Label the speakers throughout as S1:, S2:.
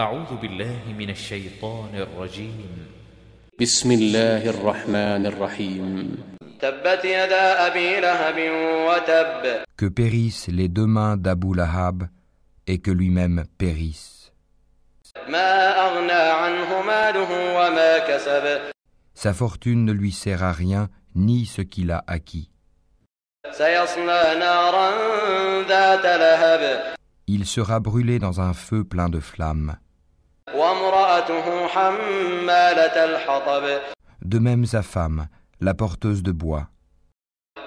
S1: أعوذ بالله من الشيطان الرجيم
S2: بسم الله الرحمن الرحيم
S3: تبت يدا أبي لهب وتب
S4: Que périssent les deux mains d'Abu Lahab et que lui-même périsse.
S3: ما أغنى عنه ماله وما كسب
S4: Sa fortune ne lui sert à rien, ni ce qu'il a acquis.
S3: سيصلى نارا ذات لهب
S4: Il sera brûlé dans un feu plein de flammes.
S3: وامرأته حمالة الحطب
S4: De même sa femme, la porteuse de bois.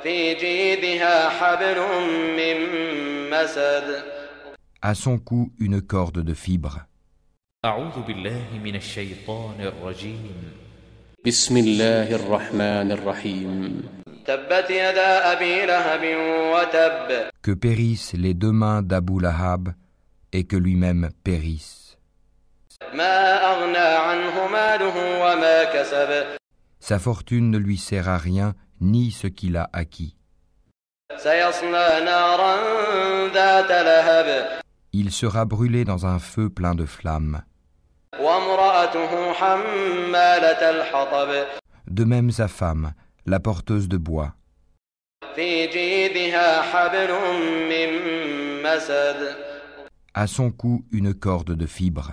S3: في جيدها حبل من مسد
S4: À son cou, une corde de fibres.
S1: أعوذ بالله من الشيطان الرجيم
S2: بسم الله الرحمن الرحيم
S3: تبت يدا أبي لهب وتب
S4: Que périssent les deux mains d'Abu Lahab et que lui-même périsse. Sa fortune ne lui sert à rien, ni ce qu'il a acquis. Il sera brûlé dans un feu plein de flammes. De même sa femme, la porteuse de bois. À son cou une corde de fibres.